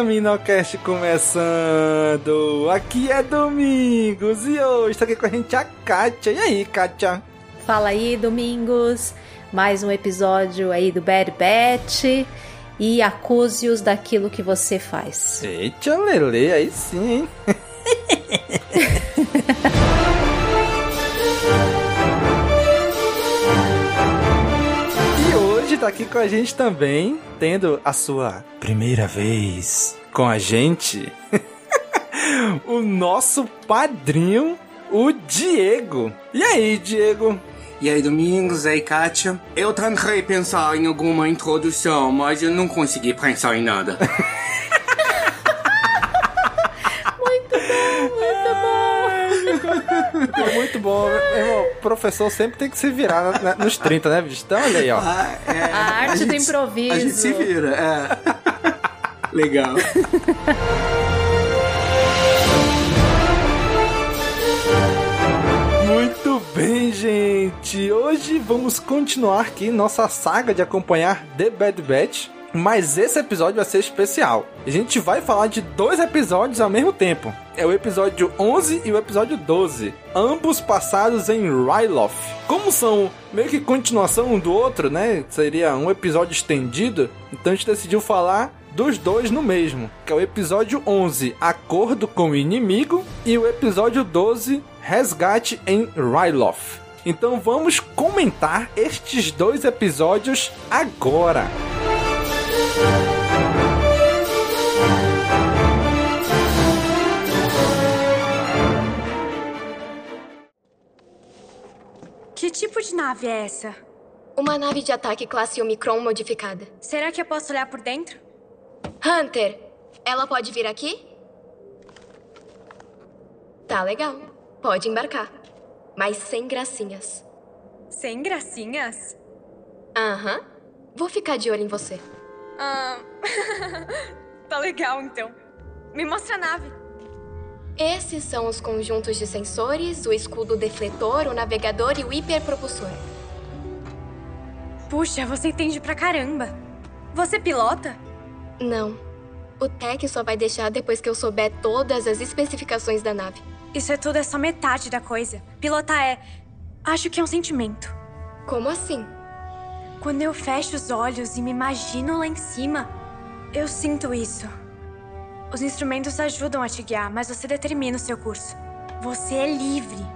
Caminocast começando! Aqui é Domingos e hoje está aqui com a gente a Kátia. E aí, Kátia? Fala aí, Domingos. Mais um episódio aí do Bad Batch. E acuse-os daquilo que você faz. Eita, Lele, aí sim, hein? aqui com a gente também, tendo a sua primeira vez com a gente, o nosso padrinho, o Diego. E aí, Diego? E aí, Domingos, aí, Kátia. Eu tentei pensar em alguma introdução, mas eu não consegui pensar em nada. Ficou muito bom. Irmão, o professor sempre tem que se virar na- na- nos 30, né, bicho? Então, olha aí, ó. Ah, é, A arte do improviso. A gente se vira, é. Legal. Muito bem, gente. Hoje vamos continuar aqui nossa saga de acompanhar The Bad Batch. Mas esse episódio vai ser especial. A gente vai falar de dois episódios ao mesmo tempo. É o episódio 11 e o episódio 12. Ambos passados em Ryloth. Como são meio que continuação um do outro, né? Seria um episódio estendido. Então a gente decidiu falar dos dois no mesmo, que é o episódio 11, Acordo com o Inimigo, e o episódio 12, Resgate em Ryloth. Então vamos comentar estes dois episódios agora. Que tipo de nave é essa? Uma nave de ataque classe Omicron modificada. Será que eu posso olhar por dentro? Hunter, ela pode vir aqui? Tá legal. Pode embarcar. Mas sem gracinhas. Sem gracinhas? Aham. Vou ficar de olho em você. Ah. tá legal então. Me mostra a nave. Esses são os conjuntos de sensores, o escudo defletor, o navegador e o hiperpropulsor. Puxa, você entende pra caramba. Você pilota? Não. O Tech só vai deixar depois que eu souber todas as especificações da nave. Isso é tudo é só metade da coisa. Pilotar é. Acho que é um sentimento. Como assim? Quando eu fecho os olhos e me imagino lá em cima, eu sinto isso. Os instrumentos ajudam a te guiar, mas você determina o seu curso. Você é livre.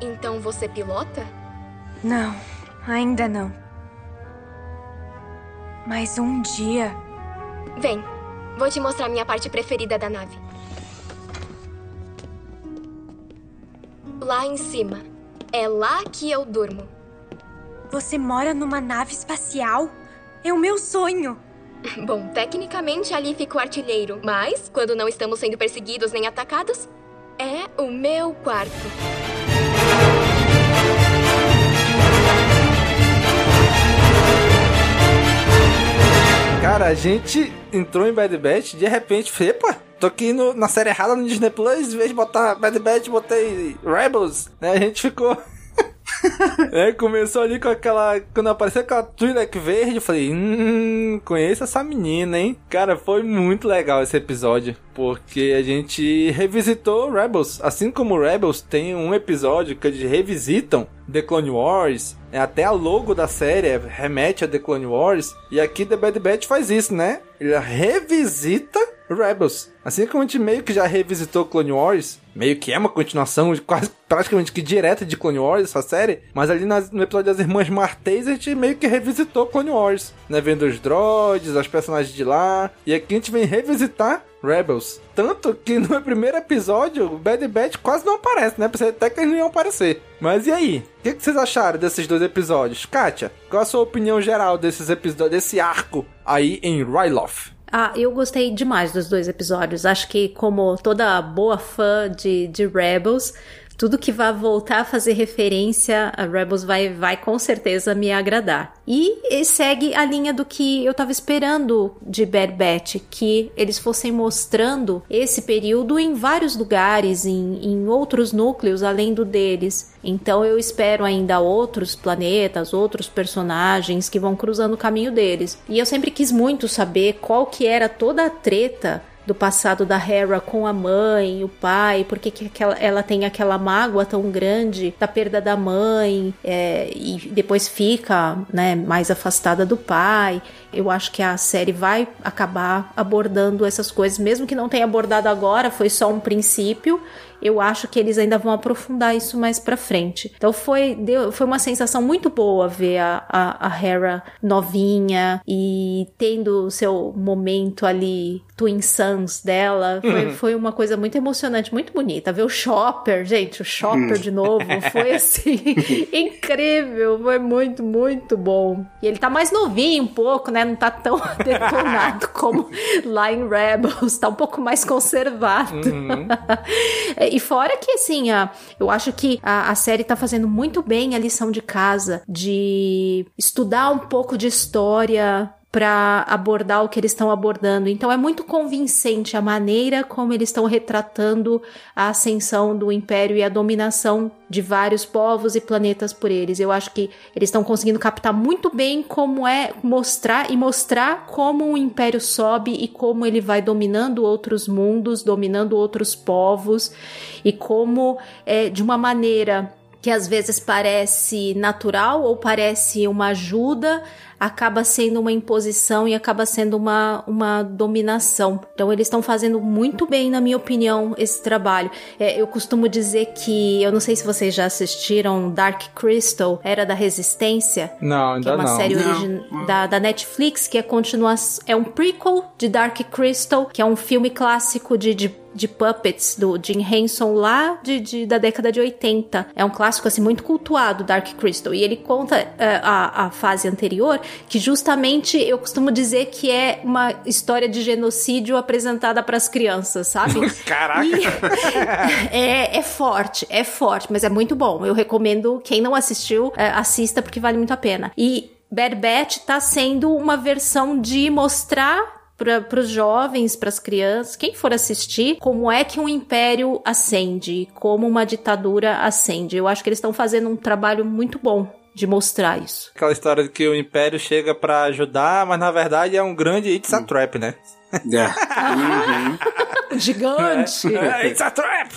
Então você pilota? Não, ainda não. Mas um dia. Vem, vou te mostrar minha parte preferida da nave. Lá em cima. É lá que eu durmo. Você mora numa nave espacial? É o meu sonho. Bom, tecnicamente ali fica o artilheiro, mas quando não estamos sendo perseguidos nem atacados, é o meu quarto. Cara, a gente entrou em Bad Batch de repente, epa, tô aqui no- na série errada no Disney Plus, em vez de botar Bad Batch, botei Rebels, né? A gente ficou. é, começou ali com aquela. Quando apareceu aquela Twi'lek verde, eu falei, hum, conheço essa menina, hein? Cara, foi muito legal esse episódio, porque a gente revisitou Rebels. Assim como Rebels tem um episódio que eles revisitam The Clone Wars, é, até a logo da série remete a The Clone Wars, e aqui The Bad Batch faz isso, né? Ele revisita Rebels. Assim como a gente meio que já revisitou Clone Wars, meio que é uma continuação quase praticamente que direta de Clone Wars, essa série, mas ali nas- no episódio das Irmãs Martês a gente meio que revisitou Clone Wars, né? Vendo os droids, os personagens de lá, e aqui a gente vem revisitar Rebels. Tanto que no primeiro episódio, o Bad Batch quase não aparece, né? Pensei até que eles não iam aparecer. Mas e aí? O que, que vocês acharam desses dois episódios? Kátia, qual a sua opinião geral desses episódios, desse arco aí em Ryloth? Ah, eu gostei demais dos dois episódios. Acho que, como toda boa fã de, de Rebels, tudo que vai voltar a fazer referência a Rebels vai, vai com certeza me agradar. E segue a linha do que eu tava esperando de Bad Batch, que eles fossem mostrando esse período em vários lugares, em, em outros núcleos além do deles. Então eu espero ainda outros planetas, outros personagens que vão cruzando o caminho deles. E eu sempre quis muito saber qual que era toda a treta do passado da Hera com a mãe, o pai, porque que aquela, ela tem aquela mágoa tão grande da perda da mãe é, e depois fica né, mais afastada do pai. Eu acho que a série vai acabar abordando essas coisas, mesmo que não tenha abordado agora, foi só um princípio eu acho que eles ainda vão aprofundar isso mais pra frente. Então foi, deu, foi uma sensação muito boa ver a, a, a Hera novinha e tendo seu momento ali, Twin Sons dela. Foi, uhum. foi uma coisa muito emocionante, muito bonita. Ver o Chopper, gente, o Chopper de novo, foi assim, incrível. Foi muito, muito bom. E ele tá mais novinho um pouco, né? Não tá tão detonado como lá em Rebels, tá um pouco mais conservado. Uhum. E fora que, assim, a, eu acho que a, a série tá fazendo muito bem a lição de casa de estudar um pouco de história para abordar o que eles estão abordando. Então é muito convincente a maneira como eles estão retratando a ascensão do império e a dominação de vários povos e planetas por eles. Eu acho que eles estão conseguindo captar muito bem como é mostrar e mostrar como o império sobe e como ele vai dominando outros mundos, dominando outros povos e como é de uma maneira que às vezes parece natural ou parece uma ajuda, acaba sendo uma imposição e acaba sendo uma, uma dominação. Então eles estão fazendo muito bem, na minha opinião, esse trabalho. É, eu costumo dizer que, eu não sei se vocês já assistiram Dark Crystal, Era da Resistência. Não, ainda que é uma não. série Da, da Netflix, que é continuação, é um prequel de Dark Crystal, que é um filme clássico de, de de puppets do Jim Henson lá de, de, da década de 80. É um clássico assim muito cultuado, Dark Crystal. E ele conta uh, a, a fase anterior, que justamente eu costumo dizer que é uma história de genocídio apresentada para as crianças, sabe? Caraca! E, é, é forte, é forte, mas é muito bom. Eu recomendo, quem não assistiu, uh, assista porque vale muito a pena. E Bad Batch tá sendo uma versão de mostrar para os jovens, para as crianças, quem for assistir, como é que um império ascende, como uma ditadura ascende. Eu acho que eles estão fazendo um trabalho muito bom de mostrar isso. Aquela história de que o império chega para ajudar, mas na verdade é um grande it's a hum. trap, né? É. Gigante. É, it's a trap.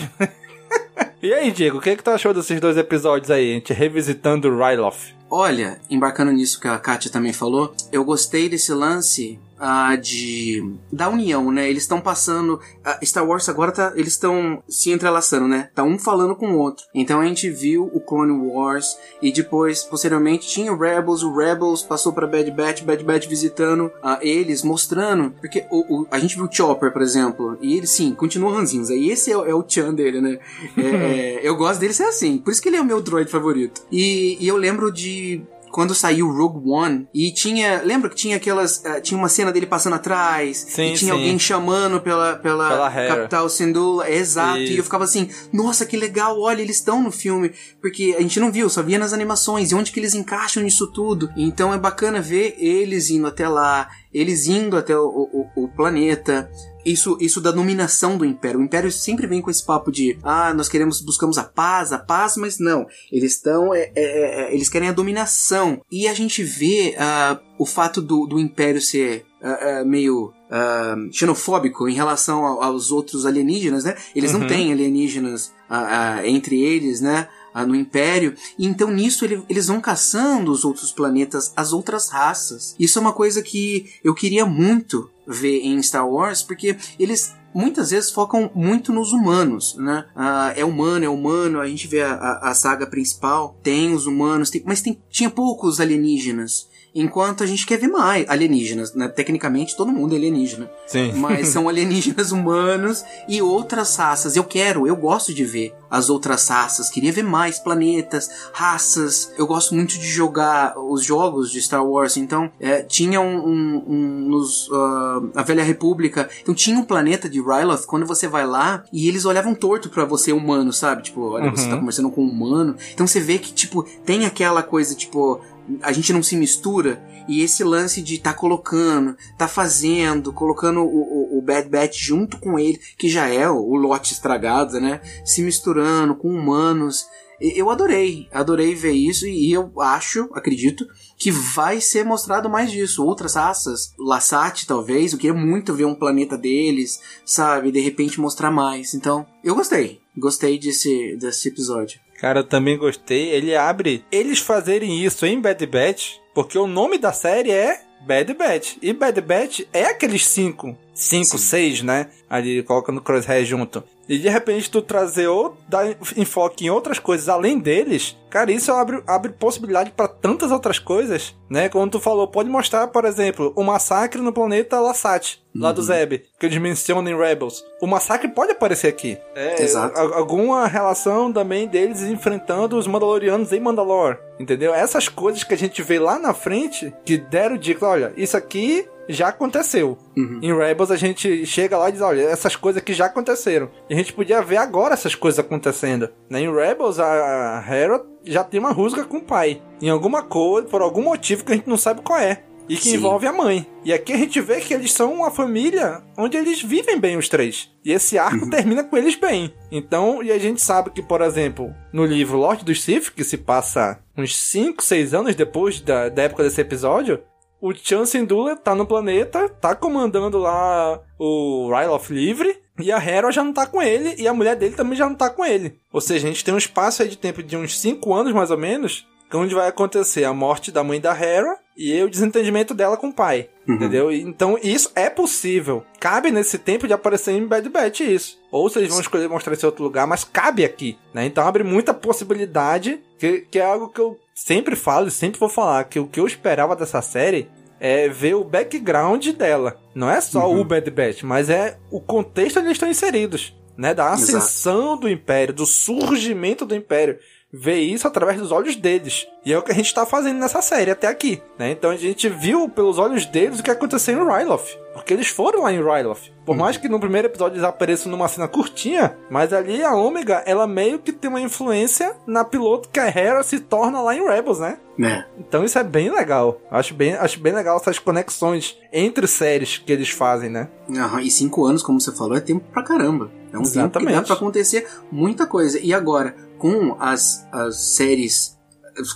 e aí, Diego, o que, é que tu achou desses dois episódios aí? A gente revisitando Ryloth. Olha, embarcando nisso que a Kátia também falou, eu gostei desse lance uh, de da união, né? Eles estão passando uh, Star Wars agora tá, eles estão se entrelaçando, né? Tá um falando com o outro. Então a gente viu o Clone Wars e depois posteriormente tinha o Rebels, o Rebels passou para Bad Batch, Bad Batch visitando uh, eles, mostrando, porque o, o, a gente viu o Chopper, por exemplo, e ele sim, continua ranzinhos. Aí esse é, é, o Chan dele, né? É, é, eu gosto dele ser assim, por isso que ele é o meu droid favorito. E, e eu lembro de quando saiu Rogue One e tinha, lembra que tinha aquelas, uh, tinha uma cena dele passando atrás sim, e tinha sim. alguém chamando pela pela, pela capital Syndulla, exato, Isso. e eu ficava assim, nossa, que legal, olha, eles estão no filme, porque a gente não viu, só via nas animações, e onde que eles encaixam nisso tudo. Então é bacana ver eles indo até lá, eles indo até o, o, o planeta, isso, isso da dominação do Império. O Império sempre vem com esse papo de ah, nós queremos, buscamos a paz, a paz, mas não. Eles estão, é, é, é, eles querem a dominação. E a gente vê uh, o fato do, do Império ser uh, uh, meio Uh, xenofóbico em relação aos outros alienígenas, né? Eles uhum. não têm alienígenas uh, uh, entre eles, né? No Império. E então nisso ele, eles vão caçando os outros planetas, as outras raças. Isso é uma coisa que eu queria muito ver em Star Wars, porque eles muitas vezes focam muito nos humanos, né? Ah, é humano, é humano, a gente vê a, a, a saga principal, tem os humanos, tem, mas tem, tinha poucos alienígenas. Enquanto a gente quer ver mais alienígenas, né? Tecnicamente todo mundo é alienígena. Sim. Mas são alienígenas humanos e outras raças. Eu quero, eu gosto de ver as outras raças, queria ver mais planetas, raças. Eu gosto muito de jogar os jogos de Star Wars, então é, tinha um, um, um nos uh, a Velha República, então tinha um planeta de Ryloth quando você vai lá e eles olhavam torto para você humano, sabe? Tipo, olha, você tá conversando com um humano. Então você vê que tipo tem aquela coisa tipo a gente não se mistura e esse lance de tá colocando, tá fazendo, colocando o, o, o Bad Batch junto com ele, que já é o, o lote estragado, né? Se misturando com humanos. Eu adorei, adorei ver isso e eu acho, acredito, que vai ser mostrado mais disso. Outras raças, Lassat talvez, eu queria muito ver um planeta deles, sabe? De repente mostrar mais. Então, eu gostei, gostei desse, desse episódio. Cara, eu também gostei. Ele abre eles fazerem isso em Bad Batch, porque o nome da série é Bad Batch. E Bad Batch é aqueles cinco, cinco, seis, né? Ali coloca no Crosshair junto. E de repente tu trazer ou dar enfoque em outras coisas além deles, cara, isso abre, abre possibilidade para tantas outras coisas, né? Como tu falou, pode mostrar, por exemplo, o massacre no planeta Lassat, lá do Zeb, que eles mencionam em Rebels. O massacre pode aparecer aqui. É, Exato. alguma relação também deles enfrentando os Mandalorianos em Mandalore, entendeu? Essas coisas que a gente vê lá na frente, que deram dica, olha, isso aqui já aconteceu. Em Rebels a gente chega lá e diz, olha, essas coisas aqui já aconteceram. E a gente podia ver agora essas coisas acontecendo. Né? Em Rebels a Hera já tem uma rusga com o pai. Em alguma coisa, por algum motivo que a gente não sabe qual é. E que Sim. envolve a mãe. E aqui a gente vê que eles são uma família onde eles vivem bem os três. E esse arco termina com eles bem. Então, e a gente sabe que, por exemplo, no livro Lorde dos Sith, que se passa uns 5, 6 anos depois da, da época desse episódio, o Chan Syndulla tá no planeta, tá comandando lá o Ryloth livre, e a Hera já não tá com ele, e a mulher dele também já não tá com ele. Ou seja, a gente tem um espaço aí de tempo de uns 5 anos, mais ou menos, que é onde vai acontecer a morte da mãe da Hera e o desentendimento dela com o pai. Entendeu? E, Então isso é possível. Cabe nesse tempo de aparecer em Bad Batch isso. Ou eles vão escolher mostrar esse outro lugar, mas cabe aqui. Né? Então abre muita possibilidade, que, que é algo que eu sempre falo e sempre vou falar, que o que eu esperava dessa série é ver o background dela. Não é só o Bad Batch, mas é o contexto onde eles estão inseridos. Né? Da Exato. ascensão do Império, do surgimento do Império. Ver isso através dos olhos deles. E é o que a gente tá fazendo nessa série até aqui. Né? Então a gente viu pelos olhos deles o que aconteceu em Ryloth. Porque eles foram lá em Ryloth. Por mais que no primeiro episódio eles apareçam numa cena curtinha, mas ali a Ômega, ela meio que tem uma influência na piloto que a Hera se torna lá em Rebels, né? Né? Então isso é bem legal. Acho bem, acho bem legal essas conexões entre séries que eles fazem, né? Aham, E cinco anos, como você falou, é tempo pra caramba. É um tempo que Exatamente. dá pra acontecer muita coisa. E agora, com as, as séries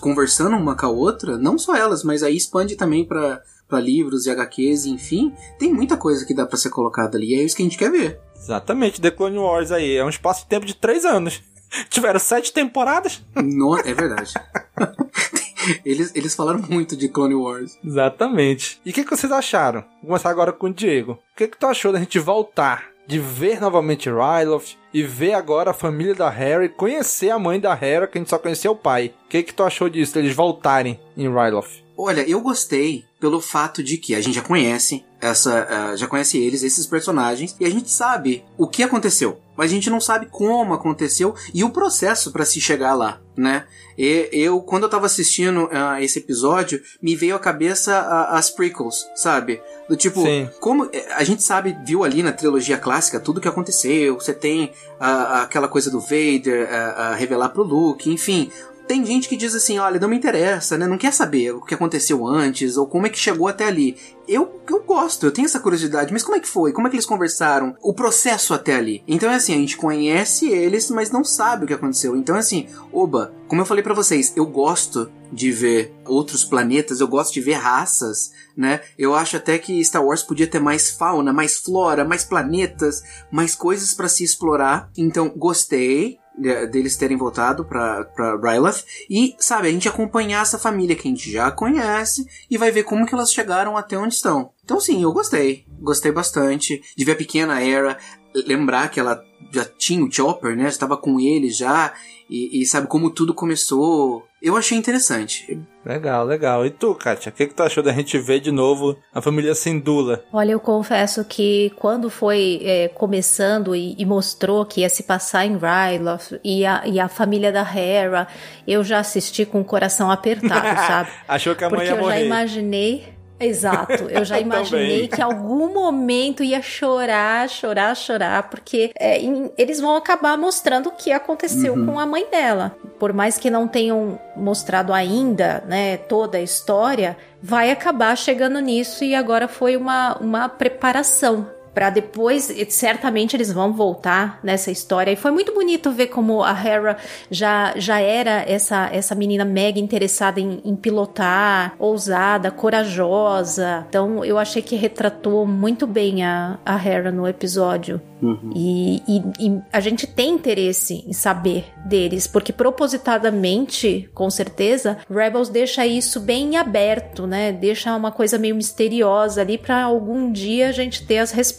conversando uma com a outra, não só elas, mas aí expande também pra, pra livros e HQs, enfim, tem muita coisa que dá pra ser colocada ali. E é isso que a gente quer ver. Exatamente, The Clone Wars aí. É um espaço de tempo de três anos. Tiveram sete temporadas? No- é verdade. eles, eles falaram muito de Clone Wars. Exatamente. E o que, que vocês acharam? Vou começar agora com o Diego. O que, que tu achou da gente voltar? De ver novamente Ryloth e ver agora a família da e conhecer a mãe da Hera, que a gente só conhecia o pai. O que, que tu achou disso, deles voltarem em Ryloth? Olha, eu gostei pelo fato de que a gente já conhece essa, ah, já conhece eles, esses personagens, e a gente sabe o que aconteceu, mas a gente não sabe como aconteceu e o processo pra se chegar lá, né? E, eu, quando eu tava assistindo ah, esse episódio, me veio à cabeça ah, as prequels, sabe? Do tipo, Sim. como eh, a gente sabe, viu ali na trilogia clássica tudo que aconteceu, você tem aquela coisa do Vader revelar pro Luke, enfim, tem gente que diz assim, olha, não me interessa, né? Não quer saber o que aconteceu antes ou como é que chegou até ali. Eu, eu gosto, eu tenho essa curiosidade, mas como é que foi? Como é que eles conversaram? O processo até ali. Então é assim, a gente conhece eles, mas não sabe o que aconteceu. Então é assim, oba, como eu falei pra vocês, eu gosto de ver outros planetas, eu gosto de ver raças, né? Eu acho até que Star Wars podia ter mais fauna, mais flora, mais planetas, mais coisas pra se explorar. Então, gostei deles terem voltado pra, pra Ryloth e, sabe, a gente acompanhar essa família que a gente já conhece e vai ver como que elas chegaram até onde estão. Então, sim, eu gostei. Gostei bastante de ver a pequena Era, lembrar que ela já tinha o Chopper, né? Estava com ele já e, e sabe como tudo começou. Eu achei interessante. Legal, legal. E tu, Kátia, o que, que tu achou da gente ver de novo a família Sindula? Olha, eu confesso que quando foi é, começando e, e, mostrou que ia se passar em Ryloth e a, e a família da Hera, eu já assisti com o coração apertado, sabe? Achou que a mãe Porque ia eu morrer. já imaginei Exato, eu já imaginei que em algum momento ia chorar, chorar, chorar, porque é, em, eles vão acabar mostrando o que aconteceu uhum. com a mãe dela. Por mais que não tenham mostrado ainda, né, toda a história, vai acabar chegando nisso e agora foi uma, uma preparação para depois, certamente eles vão voltar nessa história. E foi muito bonito ver como a Hera já, já era essa, essa menina mega interessada em, em pilotar, ousada, corajosa. Então eu achei que retratou muito bem a, a Hera no episódio. Uhum. E, e, e, a gente tem interesse em saber deles, porque propositadamente, com certeza, Rebels deixa isso bem aberto, né? Deixa uma coisa meio misteriosa ali para algum dia a gente ter as respostas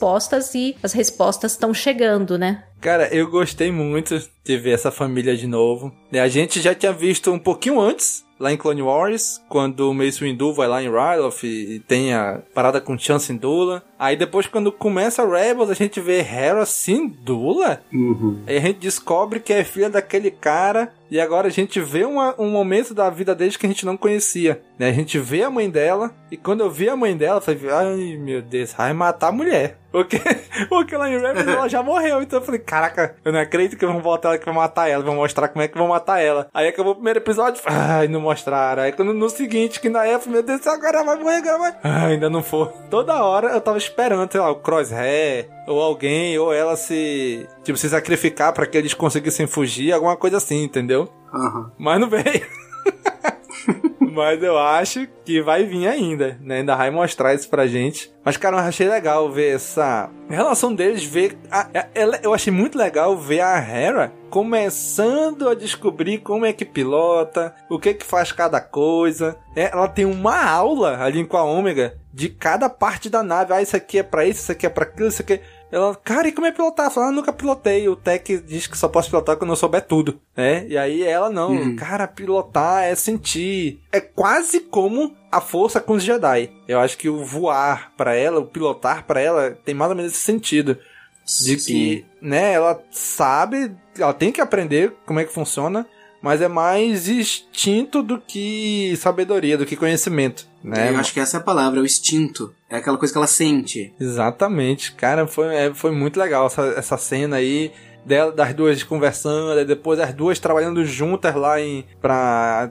e as respostas estão chegando, né? Cara, eu gostei muito de ver essa família de novo. A gente já tinha visto um pouquinho antes, lá em Clone Wars, quando o Mace Windu vai lá em Ryloth e tem a parada com Chan Syndulla. Aí depois, quando começa Rebels, a gente vê Hera Syndulla. Uhum. Aí a gente descobre que é filha daquele cara. E agora a gente vê uma, um momento da vida deles que a gente não conhecia. Né? A gente vê a mãe dela. E quando eu vi a mãe dela, eu falei, ai meu Deus, vai matar a mulher. Porque, porque lá em Rebels ela já morreu. Então eu falei, caraca, eu não acredito que vão voltar ela que vão matar ela. Vão mostrar como é que vão matar ela. Aí acabou o primeiro episódio, ai, não mostraram. Aí quando no seguinte, que na época, meu Deus, agora vai morrer, agora vai. Ai, ainda não foi. Toda hora eu tava esperando, sei lá, o Crosshair, ou alguém, ou ela se, tipo, se sacrificar para que eles conseguissem fugir, alguma coisa assim, entendeu? Uhum. Mas não veio. Mas eu acho que vai vir ainda, né? Ainda vai mostrar isso pra gente. Mas, cara, eu achei legal ver essa relação deles, ver. A, a, ela, eu achei muito legal ver a Hera começando a descobrir como é que pilota, o que que faz cada coisa. É, ela tem uma aula ali com a Ômega de cada parte da nave. Ah, isso aqui é pra isso, isso aqui é pra aquilo, isso aqui é... Ela, cara, e como é pilotar? Fala, ah, nunca pilotei. O Tech diz que só posso pilotar quando eu souber tudo, né? E aí ela não, Uhum. cara, pilotar é sentir. É quase como a força com os Jedi. Eu acho que o voar pra ela, o pilotar pra ela, tem mais ou menos esse sentido. De que, né, ela sabe, ela tem que aprender como é que funciona, mas é mais instinto do que sabedoria, do que conhecimento, né? Eu acho que essa é a palavra, é o instinto. É aquela coisa que ela sente. Exatamente, cara, foi, é, foi muito legal essa, essa cena aí dela, das duas conversando, e depois as duas trabalhando juntas lá em pra,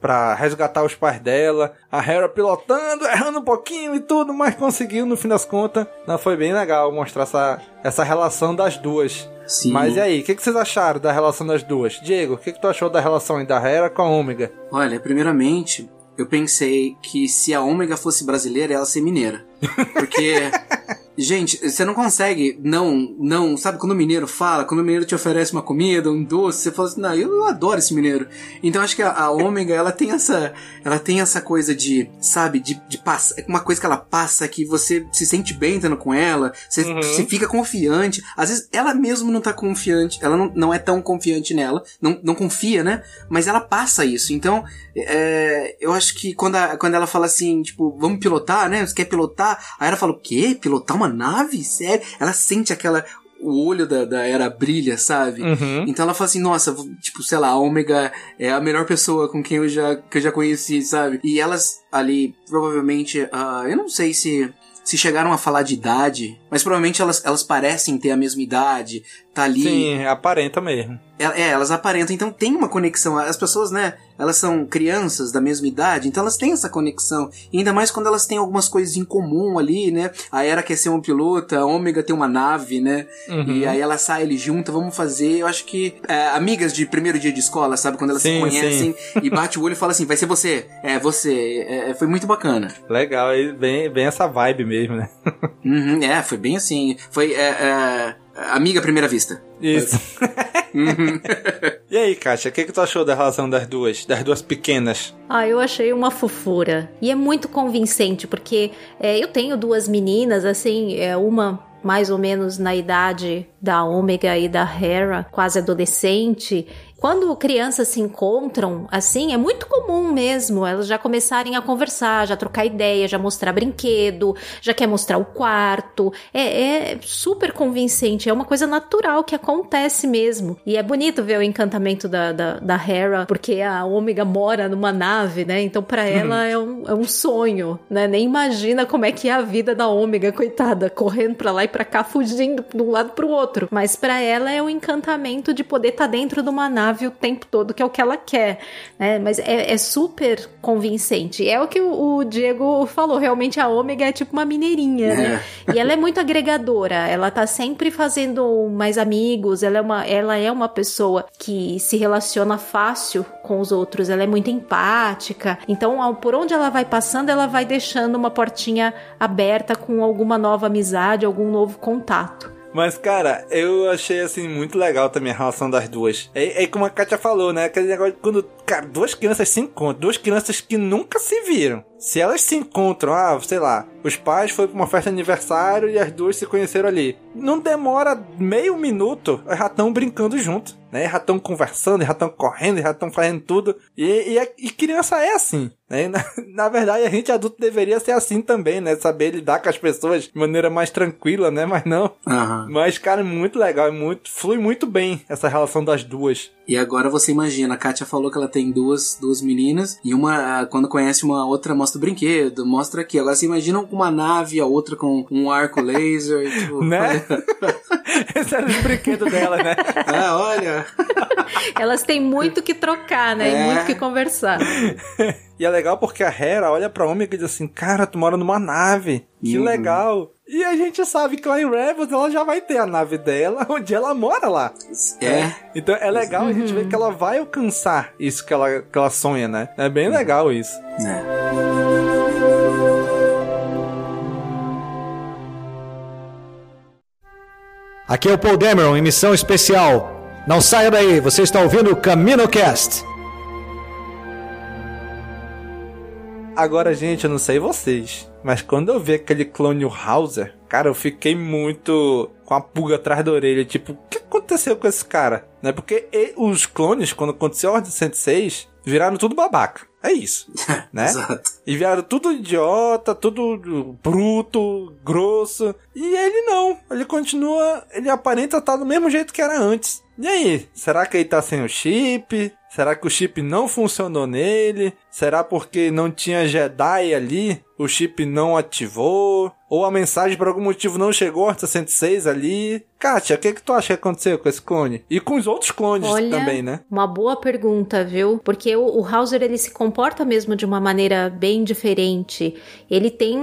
pra resgatar os pais dela, a Hera pilotando, errando um pouquinho e tudo, mas conseguiu no fim das contas. Não, foi bem legal mostrar essa, essa relação das duas. Sim. Mas e aí, o que, que vocês acharam da relação das duas? Diego, o que, que tu achou da relação da Hera com a Ômega? Olha, primeiramente, eu pensei que se a Ômega fosse brasileira, ela ia ser mineira. Porque, gente, você não consegue não, não, sabe quando o mineiro fala, quando o mineiro te oferece uma comida, um doce, você fala assim, não, eu, adoro esse mineiro. Então acho que a, a Ômega, ela tem essa, ela tem essa coisa de, sabe, de, de passar, uma coisa que ela passa que você se sente bem estando com ela, você, Uhum. você fica confiante. Às vezes ela mesmo não tá confiante, ela não, não é tão confiante nela, não, não confia, né? Mas ela passa isso. Então, é, eu acho que quando, a- quando ela fala assim, tipo, vamos pilotar, né? Você quer pilotar? Aí ela fala, o quê? Pilotar uma nave? Sério? Ela sente aquela. O olho da, da era brilha, sabe? Uhum. Então ela fala assim, nossa, tipo, sei lá, a Ômega é a melhor pessoa com quem eu já, que eu já conheci, sabe? E elas ali, provavelmente, ah, eu não sei se, se chegaram a falar de idade, mas provavelmente elas, elas parecem ter a mesma idade, tá ali. Sim, aparenta mesmo. É, é, elas aparentam, então tem uma conexão. As pessoas, né, elas são crianças da mesma idade, então elas têm essa conexão. E ainda mais quando elas têm algumas coisas em comum ali, né? A Era quer ser uma pilota, a Ômega tem uma nave, né? Uhum. E aí ela sai ali junta, vamos fazer. Eu acho que é, amigas de primeiro dia de escola, sabe? Quando elas Sim, se conhecem e bate o olho e fala assim, vai ser você. É, você. É, foi muito bacana. Legal, bem, bem essa vibe mesmo, né? Uhum, é, foi bem assim. Foi é, é, amiga à primeira vista. Isso. Uhum. E aí, Kátia, o que, que tu achou da relação das duas? Das duas pequenas? Ah, eu achei uma fofura. E é muito convincente, porque é, eu tenho duas meninas, assim, é, uma mais ou menos na idade da Ômega e da Hera, quase adolescente. Quando crianças se encontram assim, é muito comum mesmo elas já começarem a conversar, já trocar ideia, já mostrar brinquedo, já quer mostrar o quarto. É, é super convincente, é uma coisa natural que acontece mesmo. E é bonito ver o encantamento da, da, da Hera, porque a Ômega mora numa nave, né? Então para ela é, um, é um sonho, né? Nem imagina como é que é a vida da Ômega, coitada, correndo para lá e para cá, fugindo de um lado pro outro. Mas para ela é o um encantamento de poder estar tá dentro de uma nave o tempo todo, que é o que ela quer, né? Mas é, é super convincente. É o que o, o, Diego falou, realmente a Ômega é tipo uma mineirinha, né? É. E ela é muito agregadora, ela tá sempre fazendo mais amigos, ela é uma, ela é uma pessoa que se relaciona fácil com os outros, ela é muito empática. Então, por onde ela vai passando, ela vai deixando uma portinha aberta com alguma nova amizade, algum novo contato. Mas, cara, eu achei, assim, muito legal também a relação das duas. É, é como a Katia falou, né? Aquele negócio de quando, cara, duas crianças se encontram, duas crianças que nunca se viram. Se elas se encontram, ah, sei lá, os pais foram pra uma festa de aniversário e as duas se conheceram ali. Não demora meio minuto, já estão brincando junto, né? Já estão conversando, já estão correndo, já estão fazendo tudo. E, e, e, criança é assim, né? Na, na, verdade, a gente adulto deveria ser assim também, né? Saber lidar com as pessoas de maneira mais tranquila, né? Mas não. Uhum. Mas, cara, é muito legal, é muito, flui muito bem essa relação das duas. E agora você imagina, a Kátia falou que ela tem duas, duas meninas, e uma, ah, quando conhece uma outra, mostra o brinquedo, mostra aqui. Agora você imagina uma nave, a outra com um arco laser, tipo... Né? Esse era o brinquedo dela, né? Ah, olha... Elas têm muito que trocar, né? É. E muito que conversar. E é legal porque a Hera olha pra Omega e diz assim, cara, tu mora numa nave. Que uhum. legal. E a gente sabe que lá em Rebels ela já vai ter a nave dela, onde ela mora lá. É. Então é legal uhum. a gente ver que ela vai alcançar isso que ela, que ela sonha, né? É bem legal isso. É. Aqui é o Paul Dameron em missão especial. Não saia daí, você está ouvindo o CaminoCast. Agora, gente, eu não sei vocês, mas quando eu vi aquele clone Hauser, cara, eu fiquei muito com a pulga atrás da orelha. Tipo, o que aconteceu com esse cara? Né? Porque os clones, quando aconteceu a Ordem 106, viraram tudo babaca. É isso, né? Exato. E vieram tudo idiota, tudo bruto, grosso. E ele não. Ele continua. Ele aparenta estar do mesmo jeito que era antes. E aí? Será que ele tá sem o chip? Será que o chip não funcionou nele? Será porque não tinha Jedi ali? O chip não ativou? Ou a mensagem por algum motivo não chegou a 106 ali? Kátia, o que, que tu acha que aconteceu com esse clone? E com os outros clones Olha, também, né? Uma boa pergunta, viu? Porque o, o Hauser ele se comporta mesmo de uma maneira bem diferente. Ele tem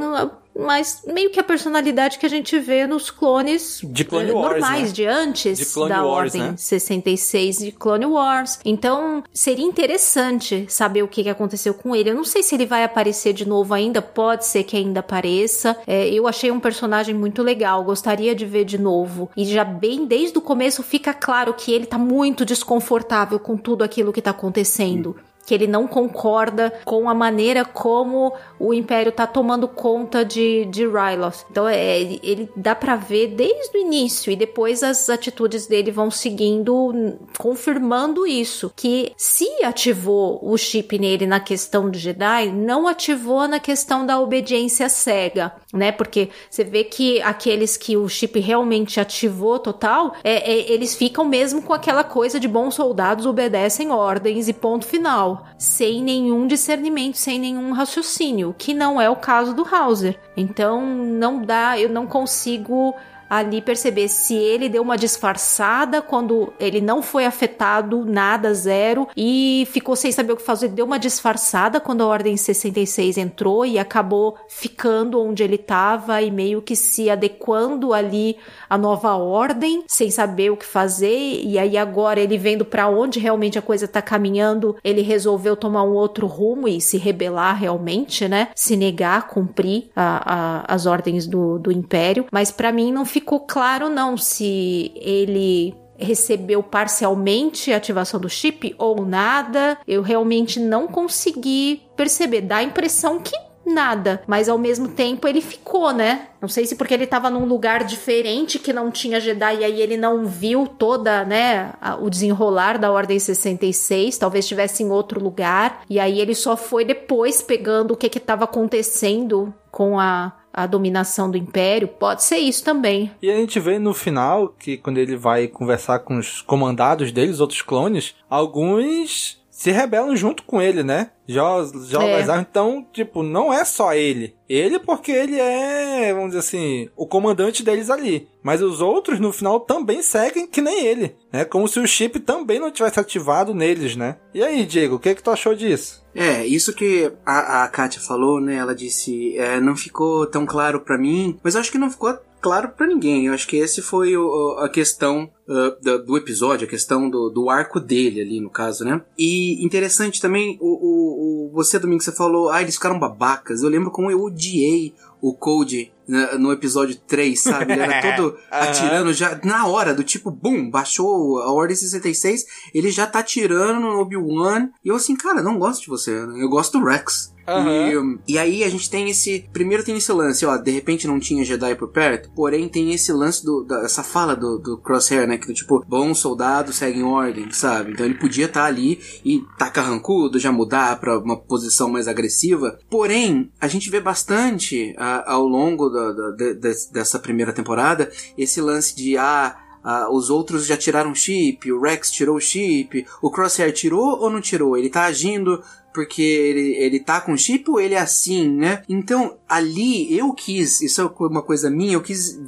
mas meio que a personalidade que a gente vê nos clones de Clone Wars, normais né? de antes de Clone da Wars, Ordem né? 66 de Clone Wars. Então, seria interessante saber o que aconteceu com ele. Eu não sei se ele vai aparecer de novo ainda, pode ser que ainda apareça. É, eu achei um personagem muito legal, gostaria de ver de novo. E já bem desde o começo fica claro que ele tá muito desconfortável com tudo aquilo que tá acontecendo. Hum que ele não concorda com a maneira como o Império tá tomando conta de, de Ryloth. Então é, ele dá para ver desde o início e depois as atitudes dele vão seguindo, confirmando isso. Que se ativou o chip nele na questão do Jedi, não ativou na questão da obediência cega, né? Porque você vê que aqueles que o chip realmente ativou total, é, é, eles ficam mesmo com aquela coisa de bons soldados obedecem ordens e ponto final sem nenhum discernimento, sem nenhum raciocínio, que não é o caso do Hauser. Então não dá, eu não consigo ali perceber se ele deu uma disfarçada quando ele não foi afetado, nada, zero, e ficou sem saber o que fazer. Deu uma disfarçada quando a Ordem 66 entrou e acabou ficando onde ele estava e meio que se adequando ali à nova ordem, sem saber o que fazer. E aí agora ele vendo para onde realmente a coisa tá caminhando, ele resolveu tomar um outro rumo e se rebelar realmente, né? Se negar a cumprir a, a, as ordens do, do Império. Mas para mim não ficou ficou claro não se ele recebeu parcialmente a ativação do chip ou nada. Eu realmente não consegui perceber. Dá a impressão que nada. Mas ao mesmo tempo ele ficou, né? Não sei se porque ele tava num lugar diferente que não tinha Jedi e aí ele não viu toda, né, a- o desenrolar da Ordem 66, talvez estivesse em outro lugar, e aí ele só foi depois pegando o que que tava acontecendo com a, a dominação do Império. Pode ser isso também. E a gente vê no final que quando ele vai conversar com os comandados dele, os outros clones, alguns se rebelam junto com ele, né? Já, já É. Então, tipo, não é só ele. Ele porque ele é, vamos dizer assim, o comandante deles ali. Mas os outros no final também seguem que nem ele, né? Como se o chip também não tivesse ativado neles, né? E aí, Diego, o que que tu achou disso? É, isso que a, a Kátia falou, né? Ela disse, é, não ficou tão claro pra mim, mas eu acho que não ficou claro pra ninguém. Eu acho que esse foi o- a questão uh, do, episódio, a questão do, do arco dele ali, no caso, né? E interessante também, o, o, o- você, Domingo, você falou, ah, eles ficaram babacas. Eu lembro como eu odiei o Code no episódio 3, sabe? Ele era todo atirando já na hora, do tipo, bum, baixou a Ordem 66, ele já tá atirando no Obi-Wan. E eu assim, cara, não gosto de você, eu gosto do Rex. Aham. E, e aí a gente tem esse. Primeiro tem esse lance, ó, de repente não tinha Jedi por perto, porém tem esse lance do, da, essa fala do, do Crosshair, né? Que do tipo, bons soldados seguem ordem, sabe? Então ele podia estar ali e tacar rancudo, já mudar pra uma posição mais agressiva. Porém, a gente vê bastante ah, ao longo da- da- de- dessa primeira temporada esse lance de ah. Ah, os outros já tiraram o chip, o Rex tirou o chip, o Crosshair tirou ou não tirou? Ele tá agindo porque ele, ele tá com chip ou ele é assim, né? Então, ali eu quis, isso é uma coisa minha, eu quis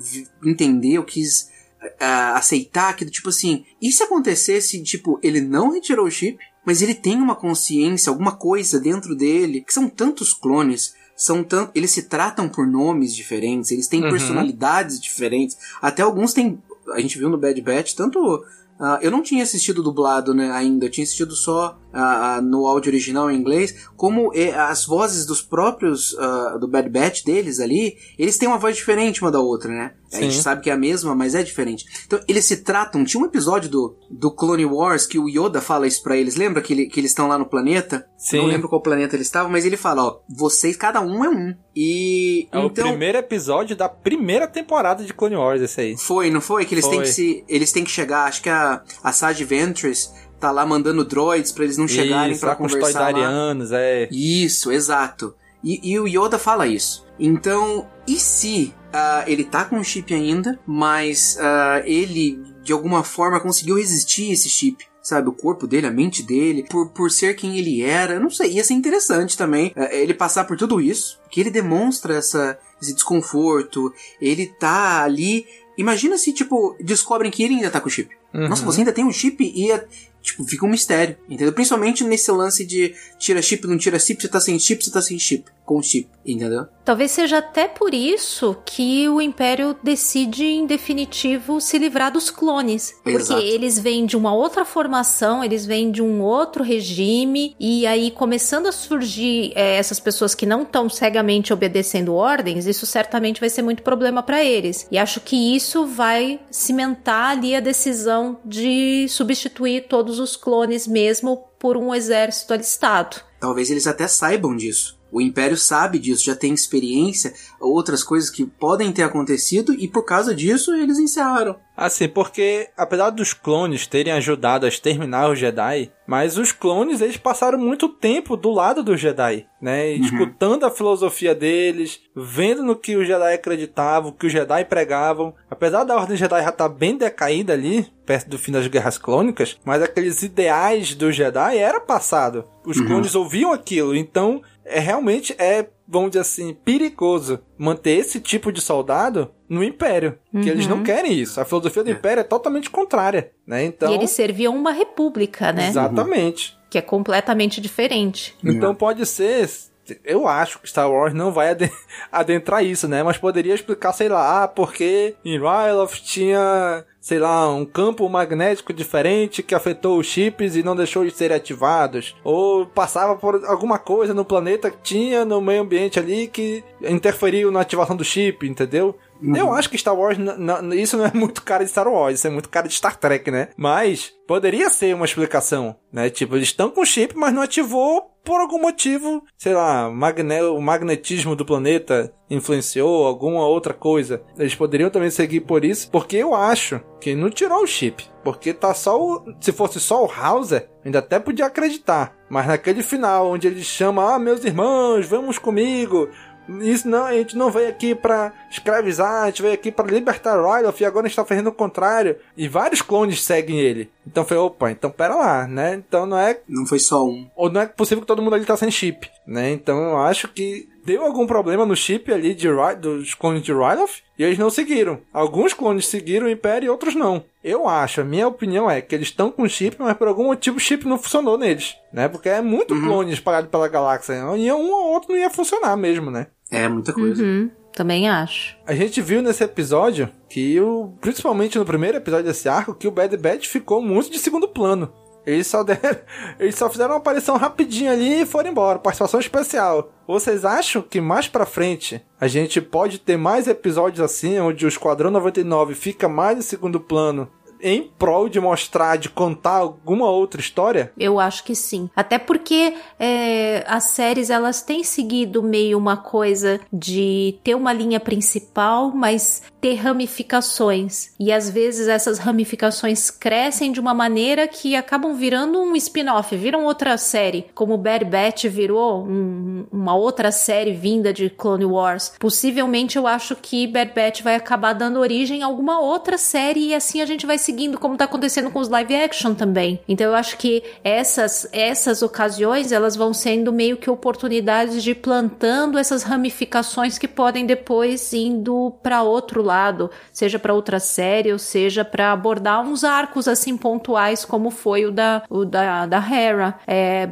entender, eu quis ah, aceitar que, tipo assim, e se acontecesse, tipo, ele não retirou o chip, mas ele tem uma consciência, alguma coisa dentro dele, que são tantos clones, são tan eles se tratam por nomes diferentes, eles têm Uhum. personalidades diferentes, até alguns têm, a gente viu no Bad Batch, tanto ah, eu não tinha assistido dublado né, ainda, eu tinha assistido só no áudio original em inglês, como as vozes dos próprios ah, do Bad Batch deles ali, eles têm uma voz diferente uma da outra, né? A gente Sim. sabe que é a mesma, mas é diferente. Então, eles se tratam. Tinha um episódio do, do Clone Wars que o Yoda fala isso pra eles. Lembra que, ele- que eles estão lá no planeta? Sim. Não lembro qual planeta eles estavam, mas ele fala: ó, vocês, cada um é um. E. É o então. primeiro episódio da primeira temporada de Clone Wars, esse aí. Foi, não foi? Que eles têm Foi. que se. Eles têm que chegar. Acho que a, a Sage Ventress tá lá mandando droids pra eles não chegarem pra lá com os conversar lá. É. Isso, exato. E, e o Yoda fala isso. Então, e se ah, ele tá com o chip ainda, mas ah, ele de alguma forma conseguiu resistir a esse chip? Sabe, o corpo dele, a mente dele, por, por ser quem ele era, não sei, ia ser interessante também ah, ele passar por tudo isso, que ele demonstra essa, esse desconforto, ele tá ali. Imagina se, tipo, descobrem que ele ainda tá com o chip. Uhum. Nossa, você ainda tem um chip e tipo, fica um mistério, entendeu? Principalmente nesse lance de tira chip, não tira chip, você tá sem chip, você tá sem chip, com chip, entendeu? Talvez seja até por isso que o Império decide, em definitivo, se livrar dos clones. Porque Exato. eles vêm de uma outra formação, eles vêm de um outro regime, e aí começando a surgir é, essas pessoas que não estão cegamente obedecendo ordens, isso certamente vai ser muito problema para eles. E acho que isso vai cimentar ali a decisão de substituir todos os clones mesmo por um exército alistado. Talvez eles até saibam disso. O Império sabe disso, já tem experiência, outras coisas que podem ter acontecido e por causa disso eles encerraram. Assim, porque apesar dos clones terem ajudado a exterminar os Jedi, mas os clones eles passaram muito tempo do lado dos Jedi, né? E Escutando a filosofia deles, vendo no que os Jedi acreditavam, o que os Jedi pregavam. Apesar da Ordem Jedi já estar bem decaída ali, perto do fim das Guerras Clônicas, mas aqueles ideais dos Jedi era passado. Os clones ouviam aquilo, então é realmente é, vamos dizer assim, perigoso manter esse tipo de soldado no Império, que eles não querem isso. A filosofia do Império é totalmente contrária, né? Então, E eles serviam uma república, né? exatamente. Que é completamente diferente. Então pode ser, eu acho que Star Wars não vai ade- adentrar isso, né? Mas poderia explicar, sei lá, ah, porque em Ryloth tinha, sei lá, um campo magnético diferente que afetou os chips e não deixou de serem ativados. Ou passava por alguma coisa no planeta que tinha no meio ambiente ali que interferiu na ativação do chip, entendeu? Uhum. Eu acho que Star Wars, isso não é muito cara de Star Wars, isso é muito cara de Star Trek, né? Mas poderia ser uma explicação, né? Tipo, eles estão com chip, mas não ativou por algum motivo, sei lá, magne o magnetismo do planeta influenciou alguma outra coisa. Eles poderiam também seguir por isso, porque eu acho que não tirou o chip. Porque tá só o. Se fosse só o Hauser, ainda até podia acreditar. Mas naquele final, onde ele chama, ah, meus irmãos, vamos comigo. Isso não, a gente não veio aqui pra escravizar, a gente veio aqui pra libertar Ryloth e agora a gente tá fazendo o contrário. E vários clones seguem ele. Então foi, opa, então pera lá, né? Então não é Não foi só um. ou não é possível que todo mundo ali tá sem chip, né? Então eu acho que deu algum problema no chip ali de Ry- dos clones de Ryloth e eles não seguiram. Alguns clones seguiram o Império e outros não. Eu acho, a minha opinião é que eles estão com chip, mas por algum motivo o chip não funcionou neles, né? Porque é muito clone espalhado pela galáxia. E um ou outro não ia funcionar mesmo, né? É, muita coisa. Uhum, também acho. A gente viu nesse episódio que o. Principalmente no primeiro episódio desse arco, que o Bad Batch ficou muito de segundo plano. Eles só deram, Eles só fizeram uma aparição rapidinho ali e foram embora. Participação especial. Vocês acham que mais pra frente a gente pode ter mais episódios assim, onde o Esquadrão 99 fica mais em segundo plano? Em prol de mostrar, de contar alguma outra história? Eu acho que sim. Até porque é, as séries elas têm seguido meio uma coisa de ter uma linha principal, mas ter ramificações. E às vezes essas ramificações crescem de uma maneira que acabam virando um spin-off, viram outra série. Como Bad Batch virou um- uma outra série vinda de Clone Wars. Possivelmente eu acho que Bad Batch vai acabar dando origem a alguma outra série e assim a gente vai seguindo, como tá acontecendo com os live action também. Então eu acho que essas, essas ocasiões elas vão sendo meio que oportunidades de ir plantando essas ramificações que podem depois indo para outro lado, seja para outra série ou seja para abordar uns arcos assim pontuais como foi o da o da, da Hera. É,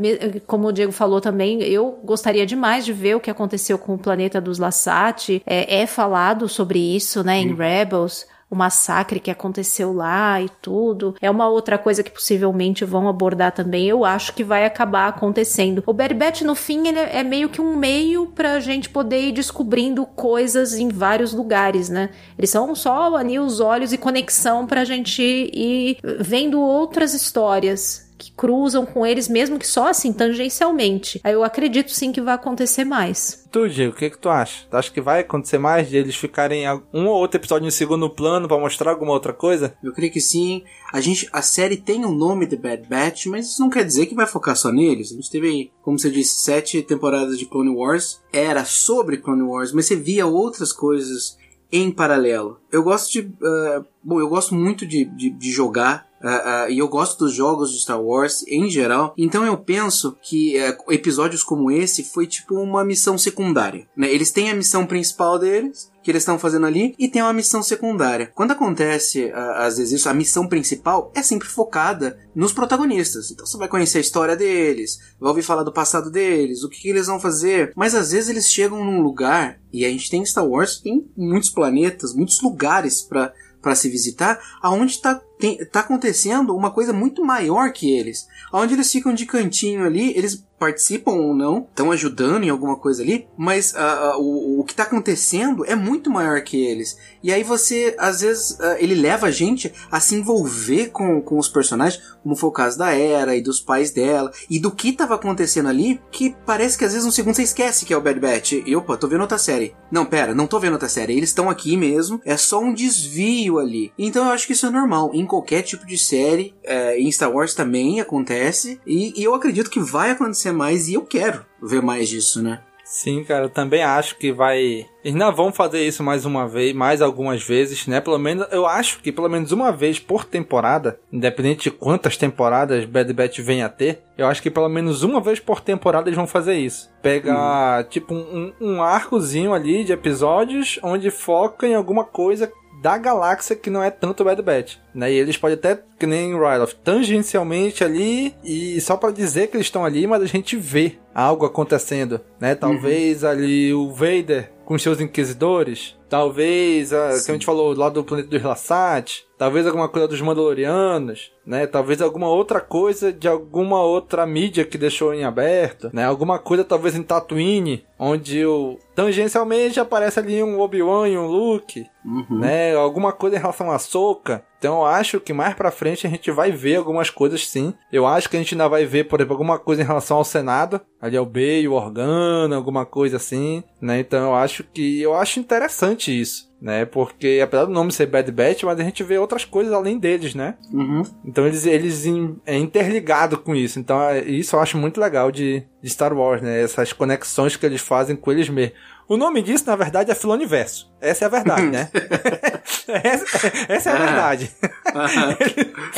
como o Diego falou também, eu gostaria demais de ver o que aconteceu com o planeta dos Lassati. É, é falado sobre isso, né, em Rebels o massacre que aconteceu lá e tudo. É uma outra coisa que possivelmente vão abordar também. Eu acho que vai acabar acontecendo. O Batch, no fim, ele é meio que um meio pra gente poder ir descobrindo coisas em vários lugares, né? Eles são só ali os olhos e conexão pra gente ir vendo outras histórias cruzam com eles, mesmo que só assim, tangencialmente. Aí eu acredito sim que vai acontecer mais. Tu, Diego, o que, que tu acha? Tu acha que vai acontecer mais de eles ficarem a- um ou outro episódio em segundo plano pra mostrar alguma outra coisa? Eu creio que sim. A gente, a série tem o nome The Bad Batch, mas isso não quer dizer que vai focar só neles. A gente teve, como você disse, sete temporadas de Clone Wars. Era sobre Clone Wars, mas você via outras coisas em paralelo. Eu gosto de, ah, bom, eu gosto muito de, de, de jogar. Ah, ah, e eu gosto dos jogos de Star Wars em geral, então eu penso que eh, episódios como esse foi tipo uma missão secundária. né? Eles têm a missão principal deles, que eles estão fazendo ali e tem uma missão secundária. Quando acontece, ah, às vezes, isso, a missão principal é sempre focada nos protagonistas. Então você vai conhecer a história deles, vai ouvir falar do passado deles, o que, que eles vão fazer. Mas às vezes eles chegam num lugar, e a gente tem Star Wars, tem muitos planetas, muitos lugares para para se visitar, aonde tá, tem, tá acontecendo uma coisa muito maior que eles. Aonde eles ficam de cantinho ali, eles participam ou não, estão ajudando em alguma coisa ali, mas ah, ah, o, o que tá acontecendo é muito maior que eles. E aí você, às vezes, ah, ele leva a gente a se envolver com, com os personagens, como foi o caso da Era e dos pais dela, e do que tava acontecendo ali, que parece que às vezes um segundo você esquece que é o Bad Batch. E opa, tô vendo outra série. Não, pera, não tô vendo outra série. Eles estão aqui mesmo, é só um desvio ali. Então eu acho que isso é normal. Em qualquer tipo de série, é, em Star Wars também acontece, e, e eu acredito que vai acontecer mais, e eu quero ver mais disso, né? Sim, cara, eu também acho que vai. Eles não vão fazer isso mais uma vez, mais algumas vezes, né? Pelo menos, eu acho que pelo menos uma vez por temporada, independente de quantas temporadas Bad Batch venha a ter, eu acho que pelo menos uma vez por temporada eles vão fazer isso. Pegar, tipo, um, um arcozinho ali de episódios onde foca em alguma coisa da galáxia que não é tanto Bad Batch, né? E eles podem até, que nem Ryloth, tangencialmente ali e só pra dizer que eles estão ali, mas a gente vê algo acontecendo, né? Talvez ali o Vader com seus inquisidores, Talvez, a, que a gente falou lá do planeta dos Lassat, talvez alguma coisa dos Mandalorianos, né? Talvez alguma outra coisa de alguma outra mídia que deixou em aberto, né? Alguma coisa talvez em Tatooine, onde o tangencialmente aparece ali um Obi-Wan e um Luke, Uhum. né? Alguma coisa em relação à Soca. Então eu acho que mais pra frente a gente vai ver algumas coisas sim. Eu acho que a gente ainda vai ver, por exemplo, alguma coisa em relação ao Senado, ali ao Bay, o Organa, alguma coisa assim, né? Então eu acho que eu acho interessante isso, né? Porque apesar do nome ser Bad Batch, mas a gente vê outras coisas além deles, né? Uhum. Então eles eles in, é interligado com isso. Então é- isso eu acho muito legal de, de Star Wars, né? Essas conexões que eles fazem com eles mesmos. O nome disso, na verdade, é Filoniverso. Essa é a verdade, né? essa, essa é a verdade.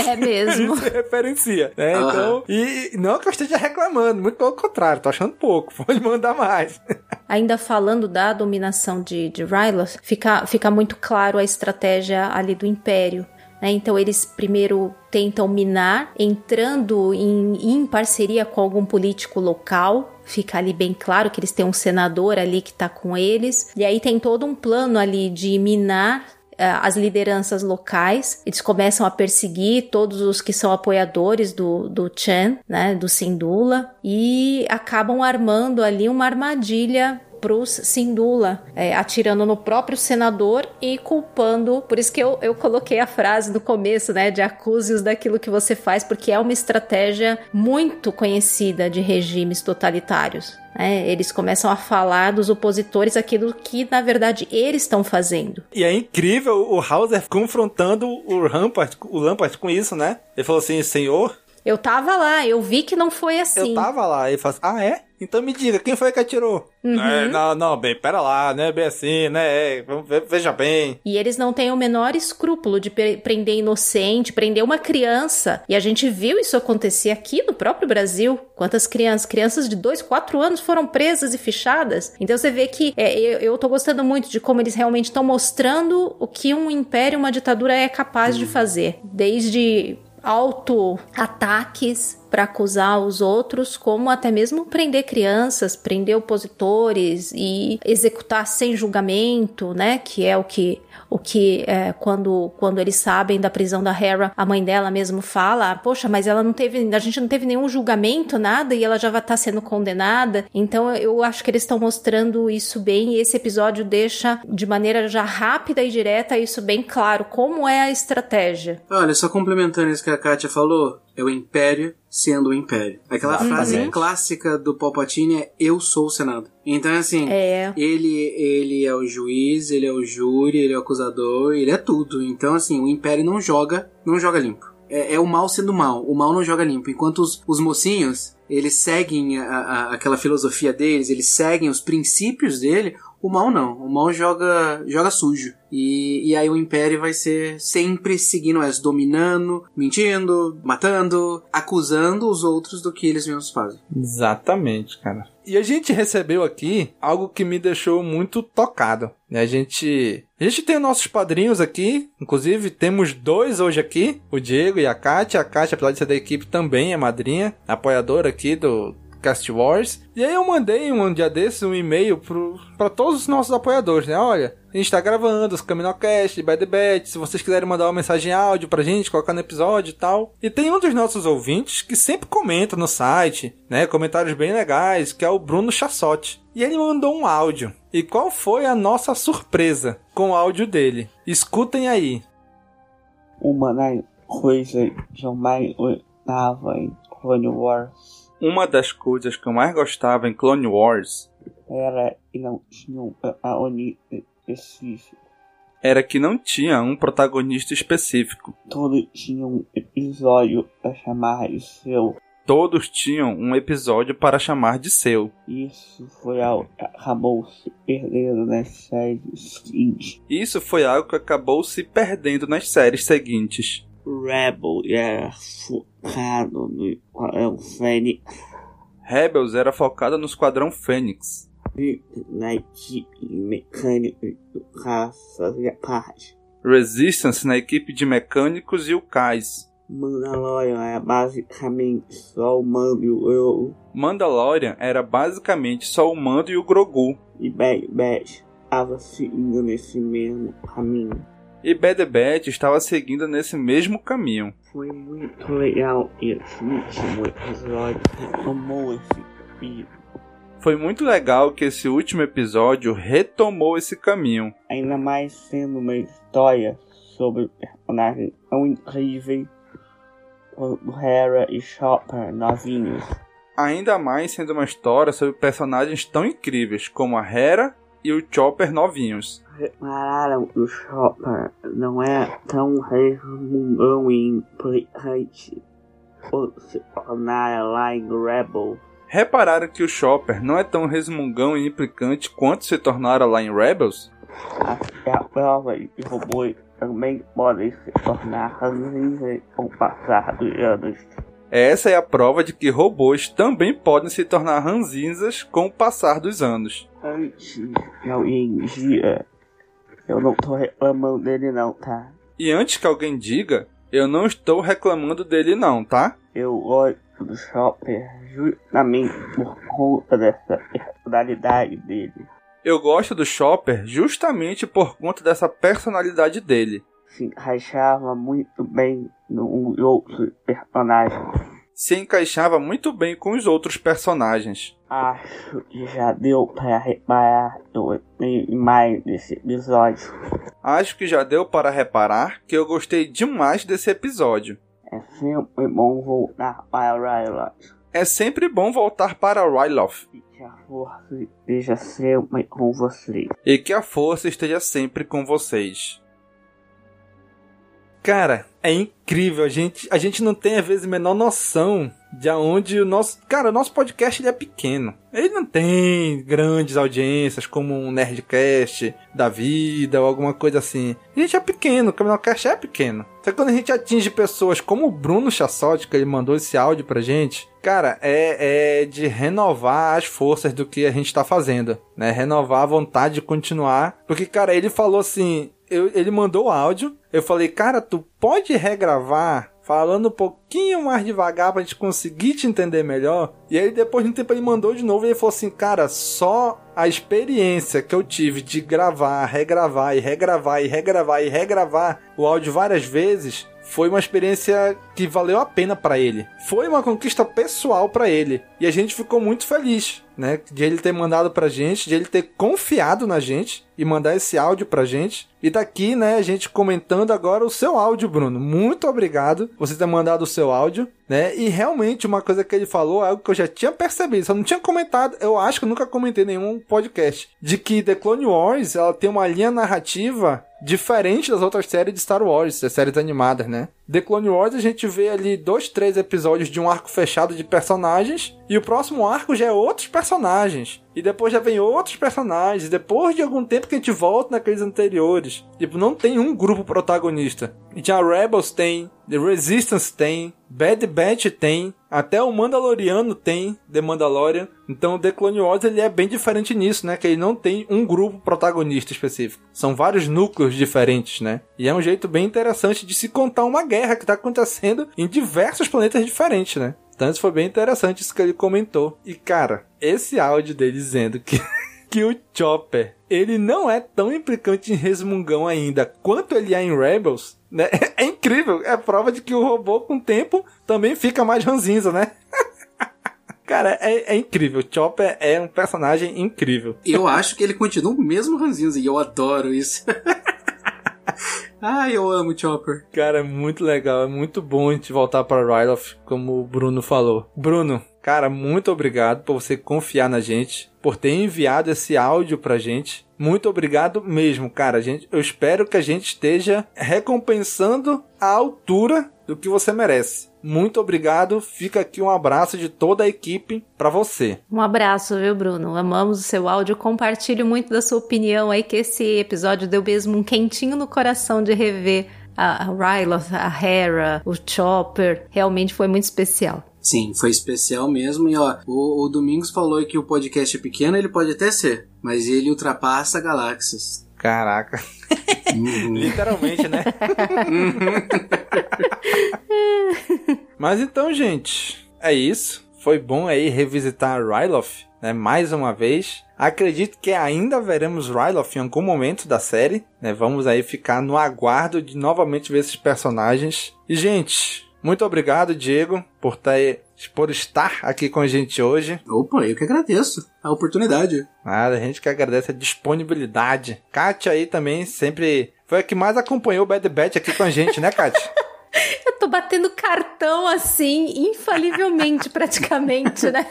É mesmo. se referencia, né? Então, e não que eu esteja reclamando, muito pelo contrário, tô achando pouco, pode mandar mais. Ainda falando da dominação de, de Rylos, fica, fica muito claro a estratégia ali do Império. né? Então eles primeiro tentam minar, entrando em, em parceria com algum político local. Fica ali bem claro que eles têm um senador ali que tá com eles. E aí tem todo um plano ali de minar as lideranças locais, eles começam a perseguir todos os que são apoiadores do, do Chen, né, do Sindula, e acabam armando ali uma armadilha pros Sindula, eh, atirando no próprio senador e culpando. Por isso que eu, eu coloquei a frase no começo, né, de acuse-os daquilo que você faz, porque é uma estratégia muito conhecida de regimes totalitários. né? Eles começam a falar dos opositores aquilo que, na verdade, eles estão fazendo. E é incrível o Hauser confrontando o Rampart, o Lampart com isso, né? Ele falou assim, senhor, Eu tava lá, eu vi que não foi assim. eu tava lá. Ele falou assim, ah, é? Então me diga, quem foi que atirou? Uhum. É, não, não, bem, pera lá, né? Bem assim, né? É, veja bem. E eles não têm o menor escrúpulo de pre- prender inocente, prender uma criança. E a gente viu isso acontecer aqui no próprio Brasil. Quantas crianças? Crianças de 2, 4 anos foram presas e fichadas. Então você vê que é, eu, eu tô gostando muito de como eles realmente estão mostrando o que um império, uma ditadura é capaz de fazer. Desde auto-ataques para acusar os outros, como até mesmo prender crianças, prender opositores e executar sem julgamento, né? Que é o que o que é, quando quando eles sabem da prisão da Hera, a mãe dela mesmo fala, poxa, mas ela não teve, a gente não teve nenhum julgamento, nada, e ela já vai estar sendo condenada. Então eu acho que eles estão mostrando isso bem e esse episódio deixa de maneira já rápida e direta isso bem claro como é a estratégia. Olha, só complementando isso que a Kátia falou, é o Império sendo o Império. Aquela frase clássica do Palpatine é Eu sou o Senado. Então, assim, É. ele, ele é o juiz, ele é o júri, ele é o acusador, ele é tudo. Então, assim, o Império não joga, não joga limpo. É, é o mal sendo mal. O mal não joga limpo. Enquanto os, os mocinhos, eles seguem a- a- aquela filosofia deles, eles seguem os princípios dele, o mal não. O mal joga, joga sujo. E, e aí o Império vai ser sempre seguindo essa, dominando, mentindo, matando, acusando os outros do que eles mesmos fazem. Exatamente, cara. E a gente recebeu aqui algo que me deixou muito tocado. né? A gente, a gente tem nossos padrinhos aqui, inclusive temos dois hoje aqui, o Diego e a Kátia. A Kátia, apesar de ser da equipe, também é madrinha, apoiadora aqui do Cast Wars. E aí eu mandei um dia desses um e-mail pra todos os nossos apoiadores, né? Olha, a gente tá gravando os Caminocast, Bad Batch, se vocês quiserem mandar uma mensagem áudio pra gente, colocar no episódio e tal. E tem um dos nossos ouvintes que sempre comenta no site, né? Comentários bem legais, que é o Bruno Chassotti. E ele mandou um áudio. E qual foi a nossa surpresa com o áudio dele? Escutem aí. Uma das coisas que eu mais gostava em Clone Wars Uma das coisas que eu mais gostava em Clone Wars era que não tinha um protagonista específico. era que não tinha um protagonista específico. Todos tinham um episódio para chamar de seu. Todos tinham um episódio para chamar de seu. Isso foi algo que acabou se perdendo nas séries seguintes. Isso foi algo que acabou se perdendo nas séries seguintes. Rebel era focado no Esquadrão Fênix Rebels era focada no Esquadrão Fênix. e na equipe mecânica do cara fazia parte. Resistance na equipe de mecânicos e o Kais. Mandalorian era basicamente só o Mando e o Grogu. Mandalorian era basicamente só o Mando e o Grogu. E Bad Batch estava seguindo nesse mesmo caminho. E Bad Batch estava seguindo nesse mesmo caminho. Foi muito legal esse último episódio retomou esse caminho. Foi muito legal que esse último episódio retomou esse caminho. Ainda mais sendo uma história sobre personagens tão incríveis quanto Hera e Chopper novinhos. Ainda mais sendo uma história sobre personagens tão incríveis como a Hera e o Chopper novinhos. Repararam que o Chopper não é tão resmungão e implicante quanto se tornara lá em Rebel. Repararam que o Chopper não é tão resmungão e implicante quanto se tornara lá em Rebels? A prova de que robôs também podem se tornar ranzinhas com o passar dos anos. Essa é a prova de que robôs também podem se tornar ranzinzas com o passar dos anos. Antes que alguém diga, eu não tô reclamando dele não, tá? E antes que alguém diga, eu não estou reclamando dele não, tá? Eu gosto do Chopper justamente por conta dessa personalidade dele. Eu gosto do Chopper justamente por conta dessa personalidade dele. Se encaixava muito bem no outros personagens. Se encaixava muito bem com os outros personagens. Acho que já deu para reparar eu gostei mais desse episódio. Acho que já deu para reparar que eu gostei demais desse episódio. É sempre bom voltar para Ryloth. É sempre bom voltar para Ryloth. E que a força esteja sempre com vocês. E que a força esteja sempre com vocês. Cara, é incrível. A gente, a gente não tem, às vezes, a menor noção de aonde o nosso. Cara, o nosso podcast ele é pequeno. Ele não tem grandes audiências como um Nerdcast da vida ou alguma coisa assim. A gente é pequeno, o Caminocast é pequeno. Só que quando a gente atinge pessoas como o Bruno Chassotti, que ele mandou esse áudio pra gente, cara, é, é de renovar as forças do que a gente tá fazendo, né? Renovar a vontade de continuar. Porque, cara, ele falou assim: eu, ele mandou o áudio. Eu falei, cara, tu pode regravar falando um pouquinho mais devagar pra gente conseguir te entender melhor. E aí depois de um tempo ele mandou de novo e ele falou assim, cara, só a experiência que eu tive de gravar, regravar e regravar e regravar e regravar o áudio várias vezes foi uma experiência que valeu a pena para ele. Foi uma conquista pessoal para ele e a gente ficou muito feliz, né, de ele ter mandado pra gente, de ele ter confiado na gente e mandar esse áudio pra gente. E daqui, né, a gente comentando agora o seu áudio, Bruno. Muito obrigado por você ter mandado o seu áudio, né? E realmente uma coisa que ele falou algo que eu já tinha percebido, só não tinha comentado, eu acho que eu nunca comentei nenhum podcast, de que The Clone Wars, ela tem uma linha narrativa diferente das outras séries de Star Wars, das séries animadas, né? The Clone Wars a gente vê ali dois, três episódios de um arco fechado de personagens e o próximo arco já é outros personagens. E depois já vem outros personagens. Depois de algum tempo que a gente volta naqueles anteriores. Tipo, não tem um grupo protagonista. E já Rebels tem, The Resistance tem, Bad Batch tem, até o Mandaloriano tem The Mandalorian. Então The Clone Wars ele é bem diferente nisso, né? Que ele não tem um grupo protagonista específico. São vários núcleos diferentes, né? E é um jeito bem interessante de se contar uma guerra que tá acontecendo em diversos planetas diferentes, né? Então isso foi bem interessante isso que ele comentou. E cara, esse áudio dele dizendo que que o Chopper, ele não é tão implicante em resmungão ainda quanto ele é em Rebels, né? É incrível, é prova de que o robô com o tempo também fica mais ranzinza, né? Cara, é, é, incrível. Chopper é um personagem incrível. Eu acho que ele continua o mesmo ranzinza e eu adoro isso. Ai, eu amo Chopper. Cara, é muito legal. É muito bom a gente voltar para Ryloth, como o Bruno falou. Bruno, cara, muito obrigado por você confiar na gente, por ter enviado esse áudio pra gente. Muito obrigado mesmo, cara. Gente, eu espero que a gente esteja recompensando a altura do que você merece. Muito obrigado. Fica aqui um abraço de toda a equipe para você. Um abraço, viu, Bruno? Amamos o seu áudio. Compartilhe muito da sua opinião aí, que esse episódio deu mesmo um quentinho no coração de rever a Ryloth, a Hera, o Chopper. Realmente foi muito especial. Sim, foi especial mesmo. E ó, o, o Domingos falou que o podcast é pequeno, ele pode até ser, mas ele ultrapassa galáxias. Caraca. Uhum. Literalmente, né? Mas então, gente, é isso. Foi bom aí revisitar Ryloth, né? Mais uma vez. Acredito que ainda veremos Ryloth em algum momento da série, né? Vamos aí ficar no aguardo de novamente ver esses personagens. E, gente, muito obrigado, Diego, por, ter, por estar aqui com a gente hoje. Opa, eu que agradeço a oportunidade. Nada, a gente que agradece a disponibilidade. Kátia aí também sempre foi a que mais acompanhou o Bad Batch aqui com a gente, né, Kátia? Tô batendo cartão assim, infalivelmente, praticamente, né?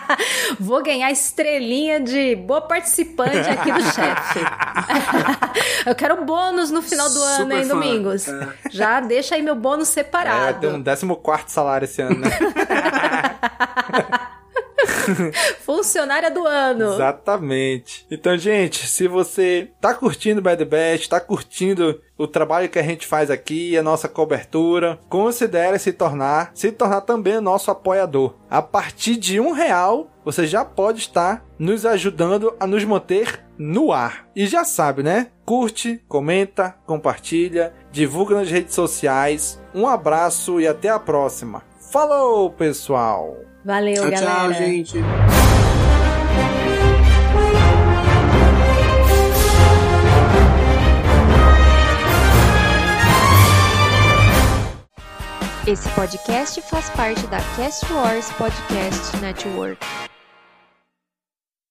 Vou ganhar estrelinha de boa participante aqui do chefe. Eu quero bônus no final do Super ano, hein, fã. Domingos? É. Já deixa aí meu bônus É, separado. tem um 14 salário esse ano, né? Funcionária do ano. Exatamente. Então, gente, se você tá curtindo Bad Batch, tá curtindo o trabalho que a gente faz aqui, a nossa cobertura, considere se tornar, se tornar também nosso apoiador. A partir de um real, você já pode estar nos ajudando a nos manter no ar. E já sabe, né? Curte, comenta, compartilha, divulga nas redes sociais. Um abraço e até a próxima. Falou, pessoal! Valeu, Tchau, galera. tchau, gente. Esse podcast faz parte da Cast Wars Podcast Network.